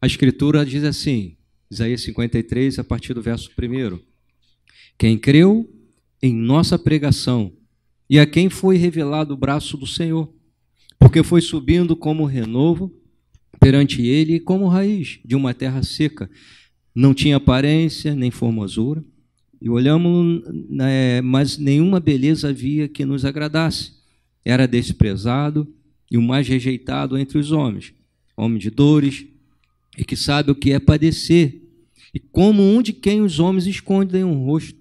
A Escritura diz assim, Isaías 53, a partir do verso 1. Quem creu em nossa pregação e a quem foi revelado o braço do Senhor, porque foi subindo como renovo perante ele como raiz de uma terra seca. Não tinha aparência nem formosura, e olhamos, né, mas nenhuma beleza havia que nos agradasse. Era desprezado e o mais rejeitado entre os homens, homem de dores, e que sabe o que é padecer, e como um de quem os homens escondem o um rosto.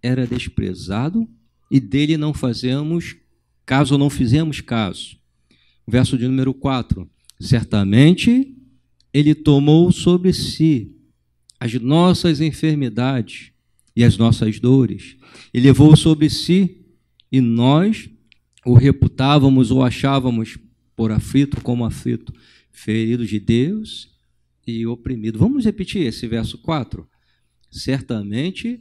Era desprezado e dele não fazemos caso ou não fizemos caso. Verso de número 4. Certamente ele tomou sobre si as nossas enfermidades e as nossas dores, e levou sobre si, e nós o reputávamos ou achávamos por aflito como aflito, ferido de Deus e oprimido. Vamos repetir esse verso 4? Certamente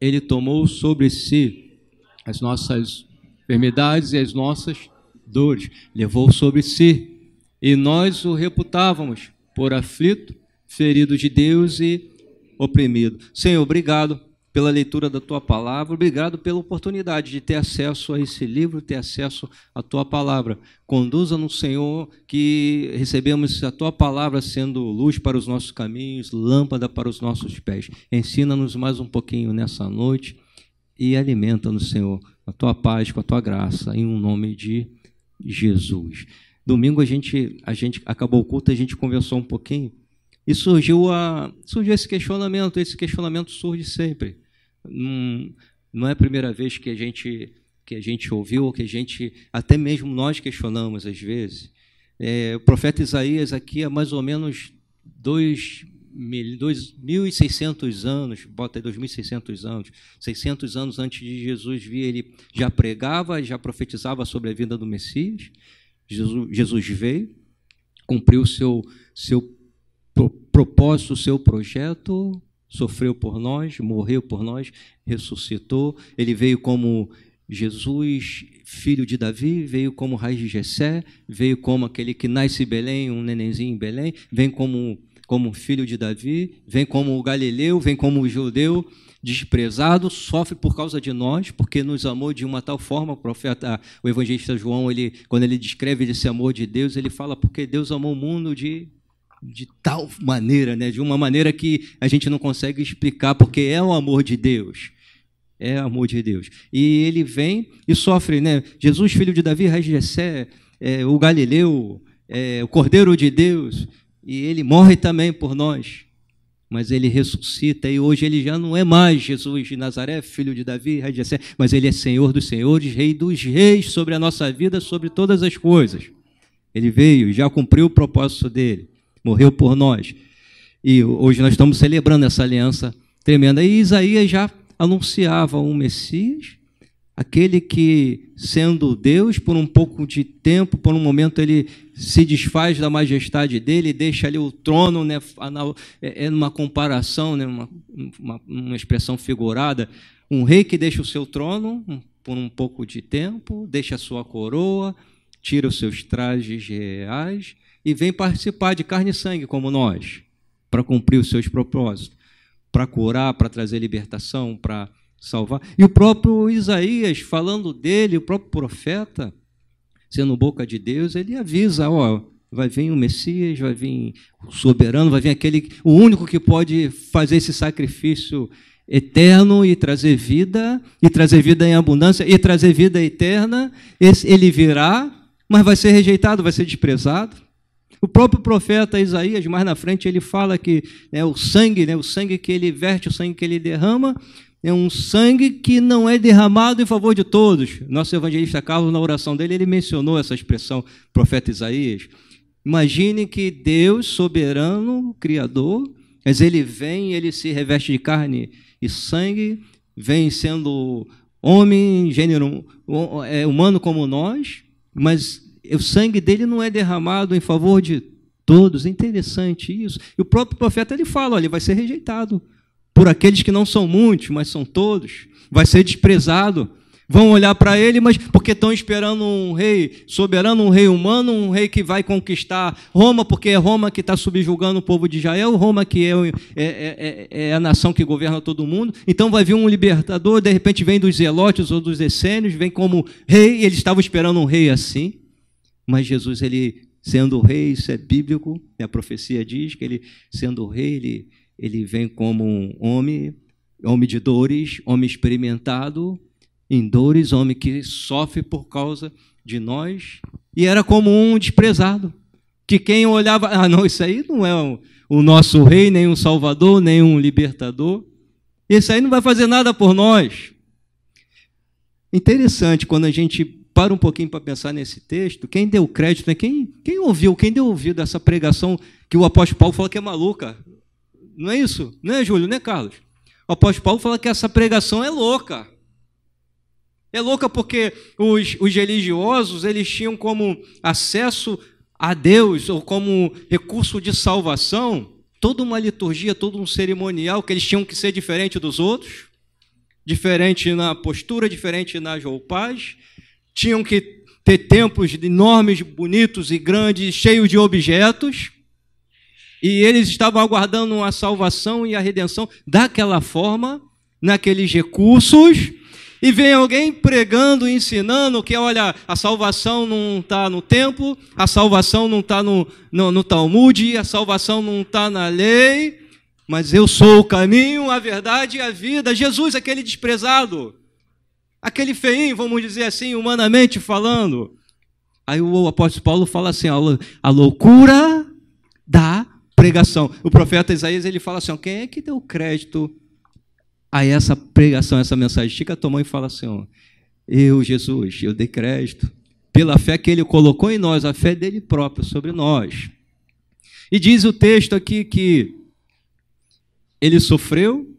ele tomou sobre si as nossas enfermidades e as nossas dores, levou sobre si, e nós o reputávamos por aflito, ferido de Deus e oprimido. Senhor, obrigado pela leitura da tua palavra. Obrigado pela oportunidade de ter acesso a esse livro, ter acesso à tua palavra. Conduza-nos, Senhor, que recebemos a tua palavra sendo luz para os nossos caminhos, lâmpada para os nossos pés. Ensina-nos mais um pouquinho nessa noite e alimenta-nos, Senhor, a tua paz, com a tua graça, em um nome de Jesus. Domingo a gente, a gente acabou o culto, a gente conversou um pouquinho e surgiu, a, surgiu esse questionamento. Esse questionamento surge sempre não, não é a primeira vez que a gente que a gente ouviu ou que a gente até mesmo nós questionamos às vezes. É, o profeta Isaías aqui há mais ou menos dois 2.600 anos, bota aí 2.600 anos, 600 anos antes de Jesus vir, ele já pregava, já profetizava sobre a vinda do Messias. Jesus, Jesus veio, cumpriu seu, seu propósito, o seu projeto, sofreu por nós, morreu por nós, ressuscitou. Ele veio como Jesus, filho de Davi, veio como raiz de Jessé, veio como aquele que nasce em Belém, um nenenzinho em Belém, vem como como filho de Davi, vem como o galileu, vem como o judeu desprezado, sofre por causa de nós, porque nos amou de uma tal forma, o profeta, o evangelista João, ele quando ele descreve esse amor de Deus, ele fala porque Deus amou o mundo de de tal maneira, né? de uma maneira que a gente não consegue explicar, porque é o amor de Deus. É o amor de Deus. E ele vem e sofre, né? Jesus, filho de Davi, raiz de Jessé, é, o Galileu, é, o Cordeiro de Deus, e ele morre também por nós. Mas ele ressuscita e hoje ele já não é mais Jesus de Nazaré, filho de Davi, raiz de Jessé, mas ele é Senhor dos senhores, Rei dos reis sobre a nossa vida, sobre todas as coisas. Ele veio, já cumpriu o propósito dele morreu por nós. E hoje nós estamos celebrando essa aliança tremenda. E Isaías já anunciava um Messias, aquele que, sendo Deus, por um pouco de tempo, por um momento, ele se desfaz da majestade dele, deixa ali o trono, né, é, é uma comparação, né, uma, uma, uma expressão figurada, um rei que deixa o seu trono por um pouco de tempo, deixa a sua coroa, tira os seus trajes reais e vem participar de carne e sangue como nós, para cumprir os seus propósitos, para curar, para trazer libertação, para salvar. E o próprio Isaías, falando dele, o próprio profeta, sendo boca de Deus, ele avisa, ó, vai vir o Messias, vai vir o soberano, vai vir aquele, o único que pode fazer esse sacrifício eterno e trazer vida, e trazer vida em abundância, e trazer vida eterna, ele virá, mas vai ser rejeitado, vai ser desprezado. O próprio profeta Isaías, mais na frente, ele fala que né, o sangue, né, o sangue que ele verte, o sangue que ele derrama, é um sangue que não é derramado em favor de todos. Nosso evangelista Carlos, na oração dele, ele mencionou essa expressão, profeta Isaías. Imagine que Deus, soberano, criador, mas ele vem, ele se reveste de carne e sangue, vem sendo homem, gênero é, humano como nós, mas o sangue dele não é derramado em favor de todos. É interessante isso. E o próprio profeta ele fala: olha, ele vai ser rejeitado por aqueles que não são muitos, mas são todos. Vai ser desprezado. Vão olhar para ele, mas porque estão esperando um rei soberano, um rei humano, um rei que vai conquistar Roma, porque é Roma que está subjugando o povo de Israel, Roma que é, é, é, é, a nação que governa todo mundo. Então vai vir um libertador, de repente vem dos zelotes ou dos essênios, vem como rei, e eles estavam esperando um rei assim. Mas Jesus, ele sendo rei, isso é bíblico, a profecia diz que ele, sendo rei, ele, ele vem como um homem, homem de dores, homem experimentado, em dores, homem que sofre por causa de nós, e era como um desprezado, que quem olhava, ah, não, isso aí não é o, o nosso rei, nem um salvador, nem um libertador, esse aí não vai fazer nada por nós. Interessante quando a gente para um pouquinho para pensar nesse texto, quem deu crédito, né? quem, quem ouviu, quem deu ouvido essa pregação que o apóstolo Paulo fala que é maluca? Não é isso? Não é, Júlio? Não é, Carlos? O apóstolo Paulo fala que essa pregação é louca. É louca porque os, os religiosos eles tinham como acesso a Deus ou como recurso de salvação toda uma liturgia, todo um cerimonial que eles tinham que ser diferente dos outros, diferente na postura, diferente nas roupagens, tinham que ter templos enormes, bonitos e grandes, cheios de objetos, e eles estavam aguardando a salvação e a redenção daquela forma, naqueles recursos, e vem alguém pregando, ensinando que, olha, a salvação não está no templo, a salvação não está no, no, no Talmud, a salvação não está na lei, mas eu sou o caminho, a verdade e a vida. Jesus, aquele desprezado, aquele feinho, vamos dizer assim, humanamente falando. Aí o apóstolo Paulo fala assim: a loucura da pregação. O profeta Isaías ele fala assim: quem é que deu crédito a essa pregação, essa mensagem. Estica a tua mão e fala assim: Eu, Jesus, eu dei crédito pela fé que ele colocou em nós, a fé dele próprio sobre nós. E diz o texto aqui que ele sofreu,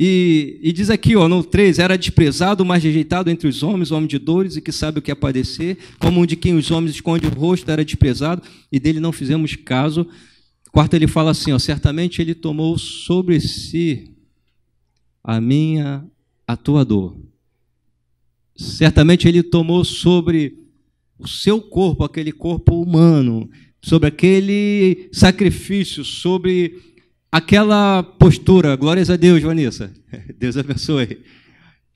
e, e, diz aqui, ó, no 3, era desprezado, mas rejeitado entre os homens, homem de dores e que sabe o que é padecer, como um de quem os homens escondem o rosto, era desprezado, e dele não fizemos caso. Quarto, ele fala assim, ó, certamente ele tomou sobre si a minha, a tua dor. Certamente ele tomou sobre o seu corpo, aquele corpo humano, sobre aquele sacrifício, sobre aquela postura. Glórias a Deus, Vanessa. Deus abençoe.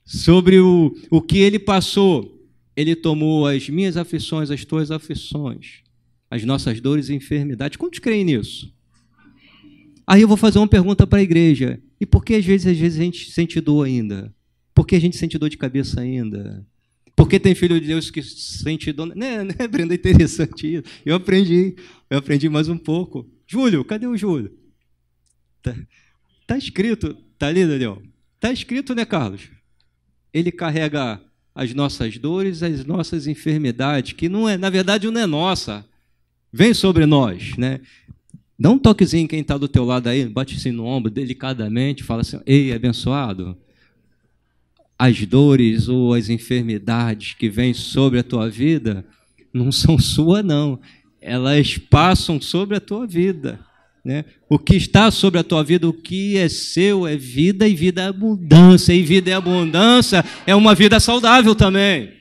Sobre o, o que ele passou. Ele tomou as minhas aflições, as tuas aflições, as nossas dores e enfermidades. Quantos creem nisso? Aí eu vou fazer uma pergunta para a igreja. E por que às vezes, às vezes a gente sente dor ainda? Por que a gente sente dor de cabeça ainda? Por que tem filho de Deus que sente dor? Né, né, Brenda? É interessante isso. Eu aprendi, eu aprendi mais um pouco. Júlio, cadê o Júlio? Tá, tá escrito, tá ali, Daniel? Tá escrito, né, Carlos? Ele carrega as nossas dores, as nossas enfermidades, que não é, na verdade, não é nossa. Vem sobre nós, né? Dá um toquezinho quem está do teu lado aí, bate assim no ombro delicadamente, fala assim: Ei, abençoado, as dores ou as enfermidades que vêm sobre a tua vida não são sua, não. Elas passam sobre a tua vida. Né? O que está sobre a tua vida, o que é seu, é vida e vida é abundância. E vida é abundância é uma vida saudável também.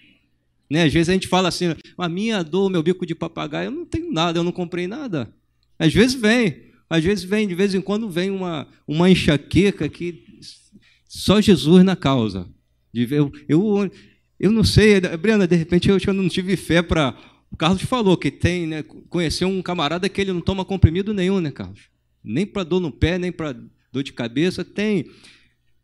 Né? Às vezes a gente fala assim: a minha dor, meu bico de papagaio, eu não tenho nada, eu não comprei nada. Às vezes vem, às vezes vem, de vez em quando vem uma, uma enxaqueca que só Jesus na causa. Eu, eu, eu não sei, Brenda, de repente eu, eu não tive fé para. O Carlos falou que tem, né? Conheceu um camarada que ele não toma comprimido nenhum, né, Carlos? Nem para dor no pé, nem para dor de cabeça, tem.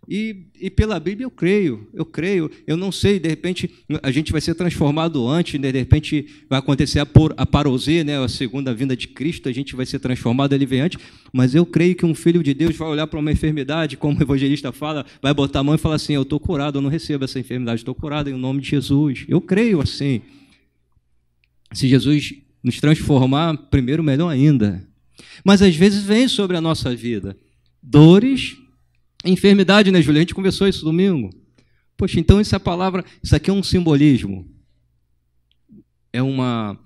E, e, pela Bíblia eu creio, eu creio. Eu não sei, de repente a gente vai ser transformado antes, né? de repente vai acontecer a, por, a parousia, né? a segunda vinda de Cristo, a gente vai ser transformado, ele vem antes. Mas eu creio que um filho de Deus vai olhar para uma enfermidade, como o evangelista fala, vai botar a mão e falar assim: Eu estou curado, eu não recebo essa enfermidade, estou curado em nome de Jesus. Eu creio assim. Se Jesus nos transformar, primeiro, melhor ainda. Mas às vezes vem sobre a nossa vida dores Enfermidade, né, Júlia? A gente conversou isso domingo. Poxa, então essa palavra, isso aqui é um simbolismo. É uma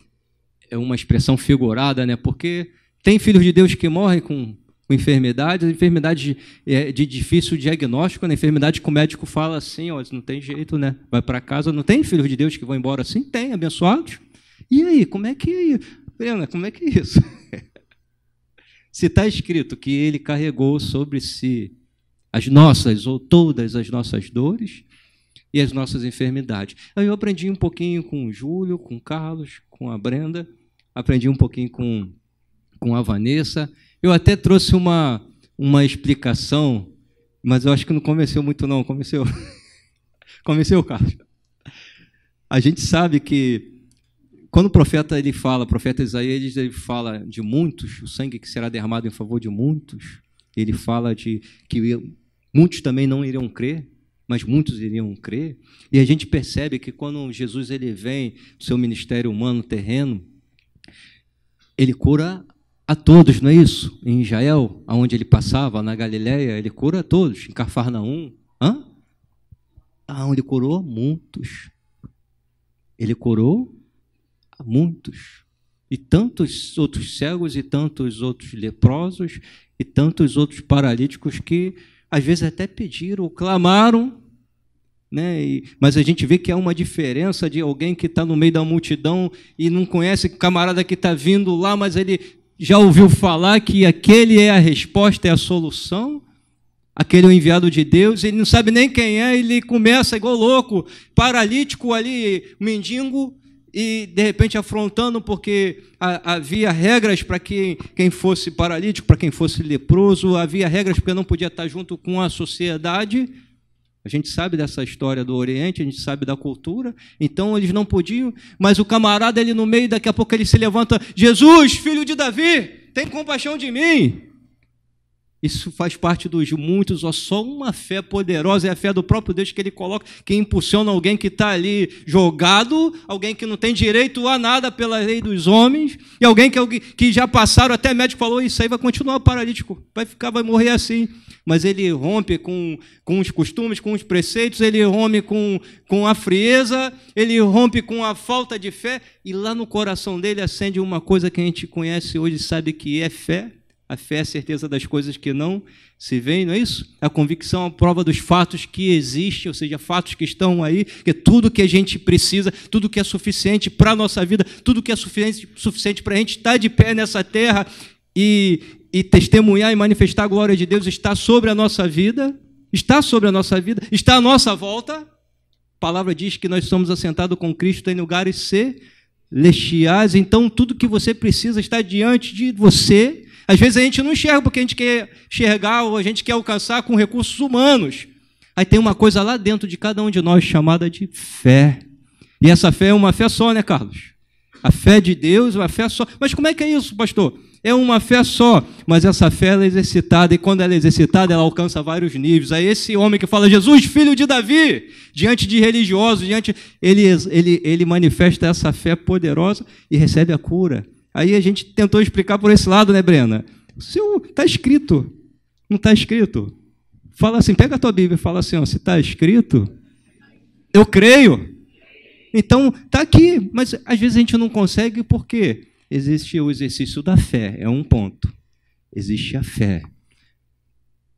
é uma expressão figurada, né? Porque tem filhos de Deus que morrem com com enfermidades, enfermidades de, é, de difícil diagnóstico, né? enfermidade que o médico fala assim, ó, não tem jeito, né? Vai para casa, não tem filhos de Deus que vão embora assim? Tem, abençoados. E aí, como é que, Brena, como é que é isso? Se está escrito que ele carregou sobre si as nossas ou todas as nossas dores e as nossas enfermidades. Aí eu aprendi um pouquinho com o Júlio, com o Carlos, com a Brenda, aprendi um pouquinho com, com a Vanessa. Eu até trouxe uma, uma explicação, mas eu acho que não convenceu muito, não. Convenceu? convenceu, Carlos? A gente sabe que quando o profeta ele fala, o profeta Isaías ele fala de muitos, o sangue que será derramado em favor de muitos, ele fala de que muitos também não iriam crer, mas muitos iriam crer. E a gente percebe que quando Jesus ele vem do seu ministério humano terreno, ele cura a todos, não é isso? Em Israel, aonde ele passava, na Galiléia, ele cura a todos. Em Cafarnaum, hã? Aonde curou muitos. Ele curou muitos. E tantos outros cegos, e tantos outros leprosos, e tantos outros paralíticos que às vezes até pediram, clamaram, né? E, mas a gente vê que há uma diferença de alguém que está no meio da multidão e não conhece o camarada que está vindo lá, mas ele já ouviu falar que aquele é a resposta, é a solução. Aquele é o enviado de Deus, ele não sabe nem quem é, ele começa igual louco, paralítico ali, mendigo, e de repente afrontando, porque havia regras para que quem fosse paralítico, para quem fosse leproso, havia regras porque não podia estar junto com a sociedade. A gente sabe dessa história do Oriente, a gente sabe da cultura, então eles não podiam, mas o camarada ele no meio, daqui a pouco ele se levanta: Jesus, filho de Davi, tem compaixão de mim. Isso faz parte dos muitos, ó, só uma fé poderosa é a fé do próprio Deus que ele coloca, que impulsiona alguém que está ali jogado, alguém que não tem direito a nada pela lei dos homens, e alguém que, que já passaram, até médico falou, isso aí vai continuar paralítico, vai ficar, vai morrer assim. Mas ele rompe com, com os costumes, com os preceitos, ele rompe com, com a frieza, ele rompe com a falta de fé, e lá no coração dele acende uma coisa que a gente conhece hoje, sabe que é fé, a fé é a certeza das coisas que não se veem, não é isso? A convicção é a prova dos fatos que existem, ou seja, fatos que estão aí, que tudo que a gente precisa, tudo que é suficiente para a nossa vida, tudo que é suficiente, suficiente para a gente estar de pé nessa terra e, e testemunhar e manifestar a glória de Deus está sobre a nossa vida, está sobre a nossa vida, está à nossa volta. A palavra diz que nós somos assentados com Cristo em lugares celestiais, então tudo que você precisa está diante de você às vezes a gente não enxerga porque a gente quer enxergar ou a gente quer alcançar com recursos humanos. Aí tem uma coisa lá dentro de cada um de nós chamada de fé. E essa fé é uma fé só, né, Carlos? A fé de Deus, uma fé só. Mas como é que é isso, pastor? É uma fé só, mas essa fé é exercitada, e quando ela é exercitada, ela alcança vários níveis. Aí esse homem que fala, Jesus, filho de Davi, diante de religiosos, diante, ele, ele, ele manifesta essa fé poderosa e recebe a cura. Aí a gente tentou explicar por esse lado, né, Brena? Está escrito. Não está escrito. Fala assim, pega a tua Bíblia e fala assim, ó, se está escrito, eu creio. Então, está aqui, mas às vezes a gente não consegue porque existe o exercício da fé, é um ponto. Existe a fé.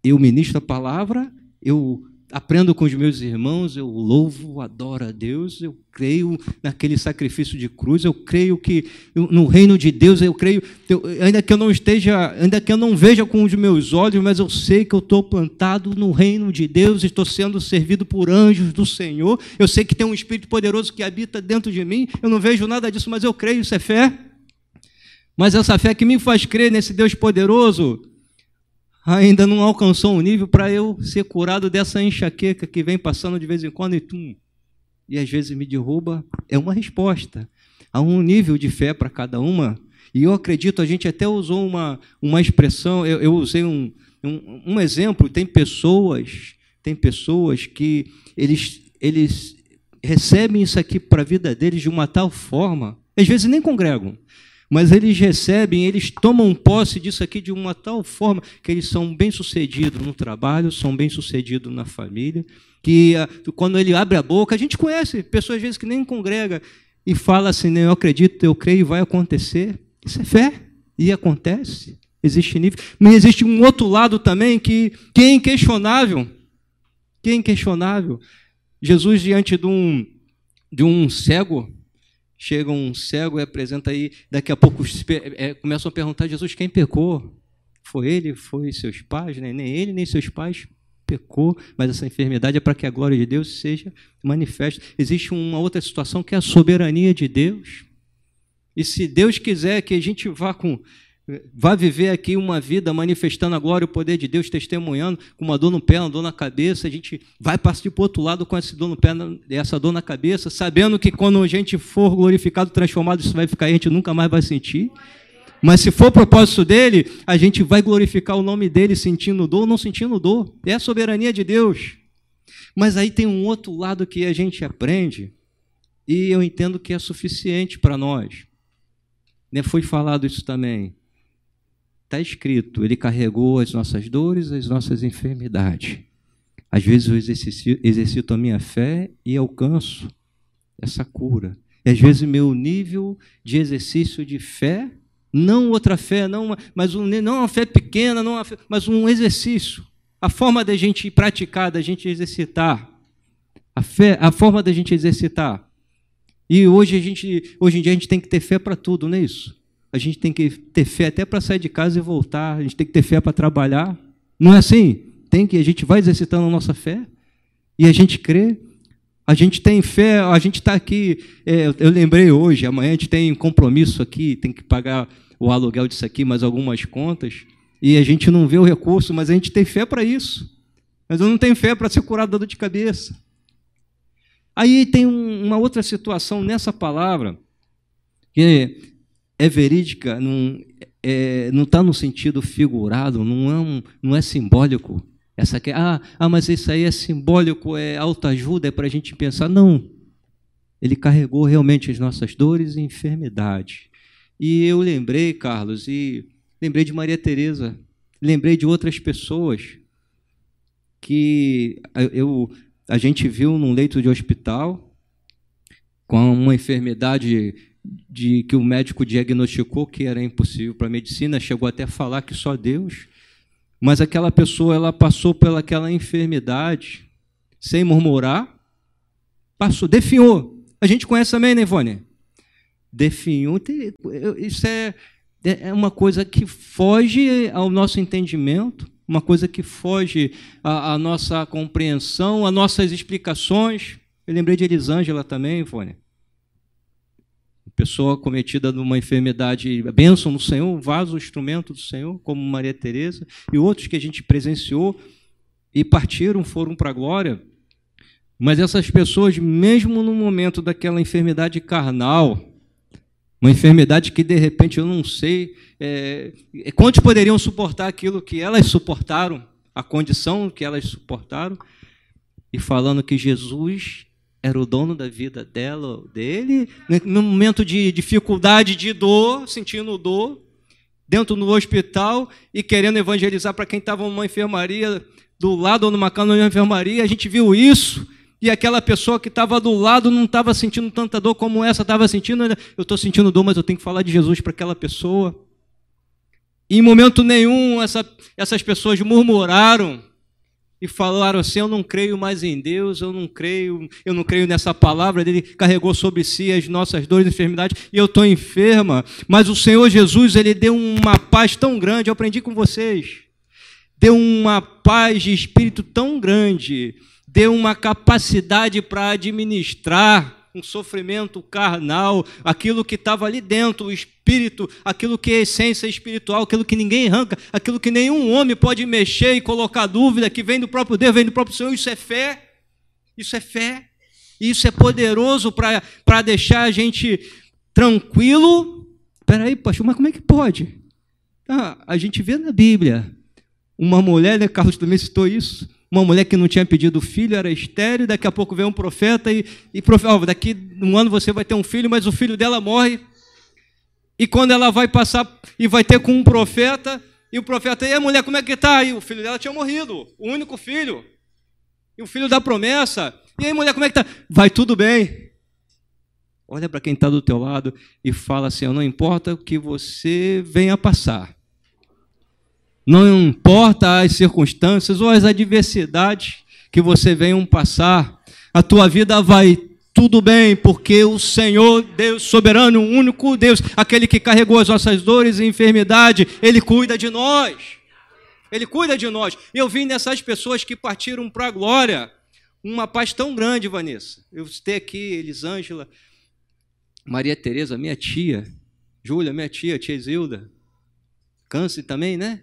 Eu ministro a palavra, eu aprendo com os meus irmãos, eu louvo, adoro a Deus, eu creio naquele sacrifício de cruz, eu creio que no reino de Deus, eu creio, eu, ainda que eu não esteja, ainda que eu não veja com os meus olhos, mas eu sei que eu estou plantado no reino de Deus, estou sendo servido por anjos do Senhor, eu sei que tem um Espírito poderoso que habita dentro de mim, eu não vejo nada disso, mas eu creio, isso é fé. Mas essa fé que me faz crer nesse Deus poderoso, ainda não alcançou um nível para eu ser curado dessa enxaqueca que vem passando de vez em quando e tum, e às vezes me derruba, é uma resposta. Há um nível de fé para cada uma, e eu acredito, a gente até usou uma, uma expressão, eu, eu usei um, um, um, exemplo, tem pessoas, tem pessoas que eles, eles recebem isso aqui para a vida deles de uma tal forma, às vezes nem congregam, mas eles recebem, eles tomam posse disso aqui de uma tal forma que eles são bem-sucedidos no trabalho, são bem-sucedidos na família, que ah, quando ele abre a boca, a gente conhece pessoas às vezes que nem congrega e fala assim, eu acredito, eu creio, vai acontecer. Isso é fé. E acontece. Existe nível. Mas existe um outro lado também que, que é inquestionável. Que é inquestionável. Jesus, diante de um, de um cego, chega um cego e apresenta aí, daqui a pouco é, começam a perguntar a Jesus quem pecou. Foi ele, foi seus pais, né? nem ele, nem seus pais pecou, mas essa enfermidade é para que a glória de Deus seja manifesta. Existe uma outra situação que é a soberania de Deus. E se Deus quiser que a gente vá com Vá viver aqui uma vida manifestando a glória e o poder de Deus, testemunhando, com uma dor no pé, uma dor na cabeça. A gente vai partir para o outro lado com essa dor no pé, essa dor na cabeça, sabendo que quando a gente for glorificado, transformado, isso vai ficar aí, a gente nunca mais vai sentir. Mas se for propósito dele, a gente vai glorificar o nome dele sentindo dor ou não sentindo dor. É a soberania de Deus. Mas aí tem um outro lado que a gente aprende, e eu entendo que é suficiente para nós. Né, foi falado isso também Está escrito, ele carregou as nossas dores, as nossas enfermidades. Às vezes eu exercito, exercito a minha fé e alcanço essa cura. E às vezes meu nível de exercício de fé, não outra fé, não, mas um, não uma fé pequena, não fé, mas um exercício. A forma da gente praticar, da gente exercitar. A fé, a forma da gente exercitar. E hoje a gente, hoje em dia a gente tem que ter fé para tudo, não é isso? A gente tem que ter fé até para sair de casa e voltar, a gente tem que ter fé para trabalhar. Não é assim? Tem que a gente vai exercitando a nossa fé e a gente crê. A gente tem fé, a gente está aqui. É, eu lembrei hoje, amanhã a gente tem um compromisso aqui, tem que pagar o aluguel disso aqui, mais algumas contas, e a gente não vê o recurso, mas a gente tem fé para isso. Mas eu não tenho fé para ser curado da dor de cabeça. Aí tem um, uma outra situação nessa palavra, que é verídica, não é, não está no sentido figurado, não é, um, não é simbólico. Essa que ah, ah, mas isso aí é simbólico, é autoajuda, é para a gente pensar. Não. Ele carregou realmente as nossas dores e enfermidades. E eu lembrei, Carlos, e lembrei de Maria Teresa, lembrei de outras pessoas que eu, a gente viu num leito de hospital com uma enfermidade de que o médico diagnosticou que era impossível para a medicina, chegou até a falar que só Deus, mas aquela pessoa ela passou pelaquela enfermidade sem murmurar, passou, definhou. A gente conhece também, né, Ivone? Definhou. Isso é, é uma coisa que foge ao nosso entendimento, uma coisa que foge à, à nossa compreensão, às nossas explicações. Eu lembrei de Elisângela também, Ivone pessoa cometida numa enfermidade, bênção no Senhor, vaso, instrumento do Senhor, como Maria Teresa, e outros que a gente presenciou e partiram, foram para a glória. Mas essas pessoas, mesmo no momento daquela enfermidade carnal, uma enfermidade que de repente eu não sei é, quantos poderiam suportar aquilo que elas suportaram, a condição que elas suportaram, e falando que Jesus era o dono da vida dela, dele, no momento de dificuldade, de dor, sentindo dor, dentro do hospital e querendo evangelizar para quem estava numa enfermaria do lado ou numa cama de enfermaria, a gente viu isso. E aquela pessoa que estava do lado não estava sentindo tanta dor como essa estava sentindo. Eu estou sentindo dor, mas eu tenho que falar de Jesus para aquela pessoa. E em momento nenhum essa, essas pessoas murmuraram e falaram assim: Eu não creio mais em Deus, eu não creio, eu não creio nessa palavra. Ele carregou sobre si as nossas dores e enfermidades e eu estou enferma. Mas o Senhor Jesus, ele deu uma paz tão grande, eu aprendi com vocês. Deu uma paz de espírito tão grande, deu uma capacidade para administrar um sofrimento carnal, aquilo que estava ali dentro, o espírito, aquilo que é essência espiritual, aquilo que ninguém arranca, aquilo que nenhum homem pode mexer e colocar dúvida, que vem do próprio Deus, vem do próprio Senhor, isso é fé. Isso é fé. Isso é poderoso para deixar a gente tranquilo. Espera aí, pastor, mas como é que pode? Ah, a gente vê na Bíblia uma mulher, né, Carlos também citou isso, uma mulher que não tinha pedido filho, era estéreo, daqui a pouco vem um profeta e, e oh, daqui um ano você vai ter um filho, mas o filho dela morre. E quando ela vai passar e vai ter com um profeta, e o profeta, e a mulher, como é que está? E o filho dela tinha morrido, o único filho. E o filho da promessa. E aí, mulher, como é que está? Vai tudo bem. Olha para quem está do teu lado e fala assim: não importa o que você venha passar, Não importa as circunstâncias ou as adversidades que você venha passar, a tua vida vai tudo bem, porque o Senhor, Deus soberano, o único Deus, aquele que carregou as nossas dores e enfermidade, Ele cuida de nós. Ele cuida de nós. Eu vi nessas pessoas que partiram para a glória uma paz tão grande, Vanessa. Eu citei aqui Elisângela, Maria Tereza, minha tia, Júlia, minha tia, tia Zilda, Câncer também, né?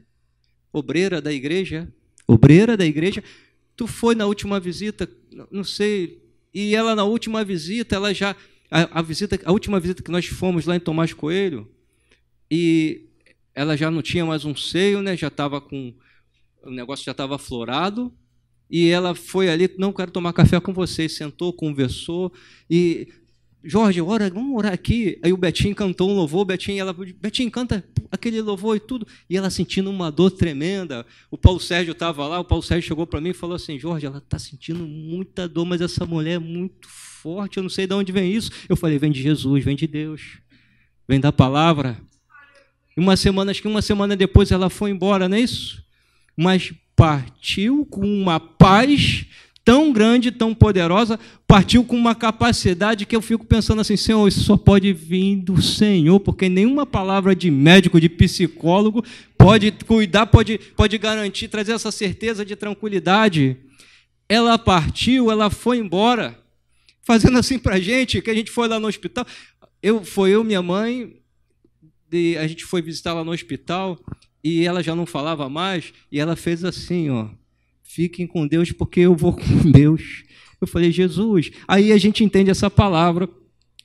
Obreira da igreja, obreira da igreja. Tu foi na última visita, não sei, e ela na última visita, ela já a, a, visita, a última visita que nós fomos lá em Tomás Coelho, e ela já não tinha mais um seio, né? Já estava com o negócio já estava aflorado. E ela foi ali, não quero tomar café com vocês, sentou, conversou e Jorge, ora, vamos orar aqui. Aí o Betinho cantou um louvor, Betinho, ela, Betinho canta aquele louvor e tudo. E ela sentindo uma dor tremenda. O Paulo Sérgio estava lá, o Paulo Sérgio chegou para mim e falou assim: Jorge, ela está sentindo muita dor, mas essa mulher é muito forte, eu não sei de onde vem isso. Eu falei: vem de Jesus, vem de Deus, vem da palavra. E uma semana, acho que uma semana depois ela foi embora, não é isso? Mas partiu com uma paz tão grande, tão poderosa, partiu com uma capacidade que eu fico pensando assim, Senhor, isso só pode vir do Senhor, porque nenhuma palavra de médico, de psicólogo pode cuidar, pode, pode garantir, trazer essa certeza de tranquilidade. Ela partiu, ela foi embora, fazendo assim para a gente, que a gente foi lá no hospital. Eu, foi eu, minha mãe, a gente foi visitar lá no hospital e ela já não falava mais, e ela fez assim, ó Fiquem com Deus, porque eu vou com Deus. Eu falei, Jesus. Aí a gente entende essa palavra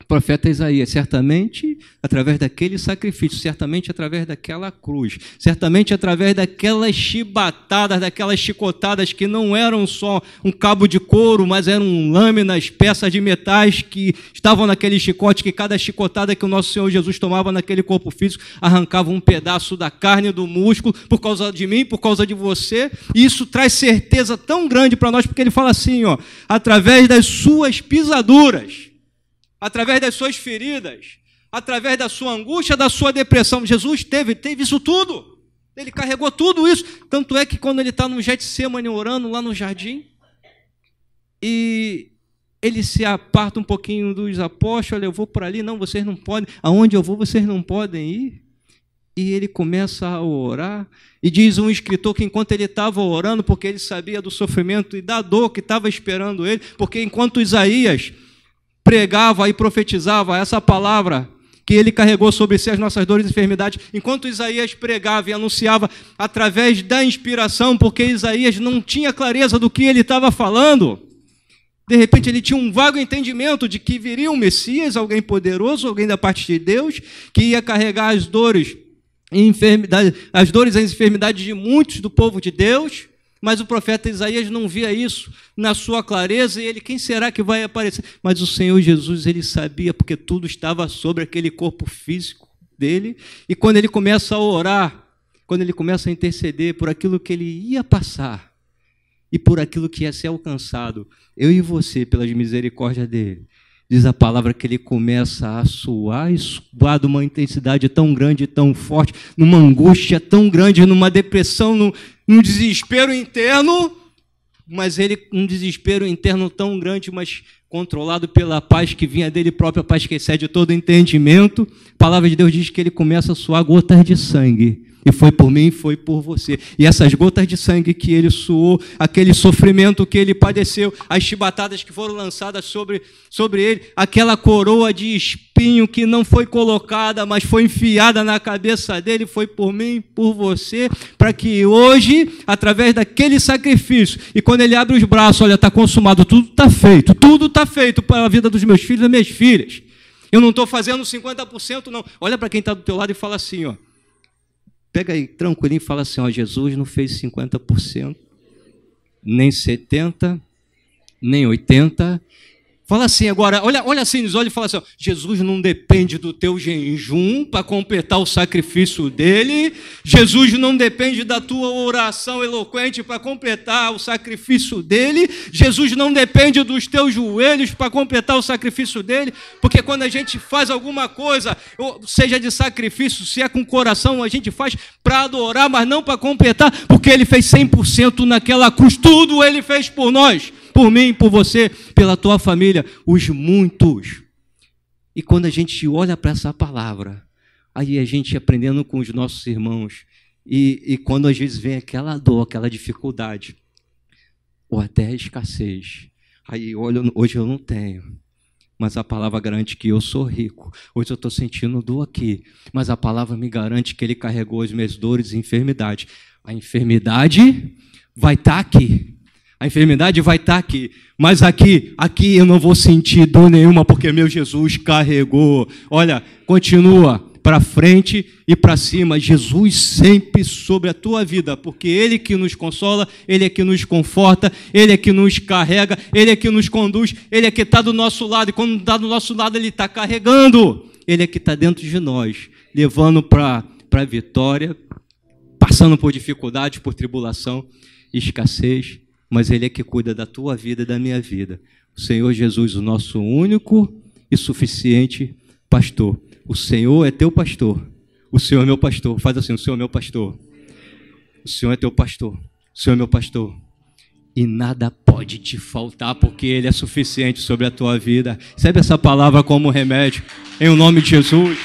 profeta Isaías, certamente através daquele sacrifício, certamente através daquela cruz, certamente através daquelas chibatadas, daquelas chicotadas que não eram só um cabo de couro, mas eram lâminas, peças de metais que estavam naquele chicote, que cada chicotada que o nosso Senhor Jesus tomava naquele corpo físico arrancava um pedaço da carne, do músculo, por causa de mim, por causa de você, e isso traz certeza tão grande para nós, porque ele fala assim, ó, através das suas pisaduras, através das suas feridas, através da sua angústia, da sua depressão. Jesus teve, teve isso tudo. Ele carregou tudo isso. Tanto é que quando ele está no Getsemane orando lá no jardim, e ele se aparta um pouquinho dos apóstolos, eu vou por ali, não, vocês não podem, aonde eu vou, vocês não podem ir. E ele começa a orar, e diz um escritor que enquanto ele estava orando, porque ele sabia do sofrimento e da dor que estava esperando ele, porque enquanto Isaías pregava e profetizava essa palavra que ele carregou sobre si as nossas dores e enfermidades, enquanto Isaías pregava e anunciava através da inspiração, porque Isaías não tinha clareza do que ele estava falando. De repente ele tinha um vago entendimento de que viria um Messias, alguém poderoso, alguém da parte de Deus, que ia carregar as dores as dores e as enfermidades de muitos do povo de Deus. Mas o profeta Isaías não via isso na sua clareza e ele, quem será que vai aparecer? Mas o Senhor Jesus, ele sabia, porque tudo estava sobre aquele corpo físico dele. E quando ele começa a orar, quando ele começa a interceder por aquilo que ele ia passar e por aquilo que ia ser alcançado, eu e você, pelas misericórdias dele, diz a palavra que ele começa a suar e suar de uma intensidade tão grande, tão forte, numa angústia tão grande, numa depressão, num, num desespero interno, mas ele um desespero interno tão grande, mas controlado pela paz que vinha dele própria, a paz que excede todo entendimento. A palavra de Deus diz que ele começa a suar gotas de sangue e foi por mim, foi por você. E essas gotas de sangue que ele suou, aquele sofrimento que ele padeceu, as chibatadas que foram lançadas sobre, sobre ele, aquela coroa de espinho que não foi colocada, mas foi enfiada na cabeça dele, foi por mim, por você, para que hoje, através daquele sacrifício, e quando ele abre os braços, olha, está consumado, tudo está feito, tudo está feito para a vida dos meus filhos e minhas filhas. Eu não estou fazendo 50%, não. Olha para quem está do teu lado e fala assim, ó pega aí tranquilinho e fala assim: ó, Jesus não fez 50%, nem 70%, nem 80%, Fala assim agora, olha, olha assim nos olhos e fala assim: ó, Jesus não depende do teu jejum para completar o sacrifício dele. Jesus não depende da tua oração eloquente para completar o sacrifício dele. Jesus não depende dos teus joelhos para completar o sacrifício dele. Porque quando a gente faz alguma coisa, seja de sacrifício, se é com coração, a gente faz para adorar, mas não para completar, porque ele fez 100% naquela cruz. Tudo ele fez por nós por mim, por você, pela tua família, os muitos. E quando a gente olha para essa palavra, aí a gente aprendendo com os nossos irmãos, e, e quando às vezes vem aquela dor, aquela dificuldade, ou até escassez, aí olha, hoje eu não tenho, mas a palavra garante que eu sou rico. Hoje eu estou sentindo dor aqui, mas a palavra me garante que Ele carregou as minhas dores e enfermidades. A enfermidade vai estar tá aqui, a enfermidade vai estar aqui, mas aqui, aqui eu não vou sentir dor nenhuma porque meu Jesus carregou. Olha, continua para frente e para cima. Jesus sempre sobre a tua vida, porque ele que nos consola, ele é que nos conforta, ele é que nos carrega, ele é que nos conduz, ele é que está do nosso lado e quando está do nosso lado ele está carregando. Ele é que está dentro de nós, levando para a vitória, passando por dificuldade, por tribulação, escassez mas Ele é que cuida da tua vida e da minha vida. O Senhor Jesus, o nosso único e suficiente pastor. O Senhor é teu pastor. O Senhor é meu pastor. Faz assim: o Senhor é meu pastor. O Senhor é teu pastor. O Senhor é meu pastor. E nada pode te faltar, porque Ele é suficiente sobre a tua vida. Recebe essa palavra como remédio, em o nome de Jesus.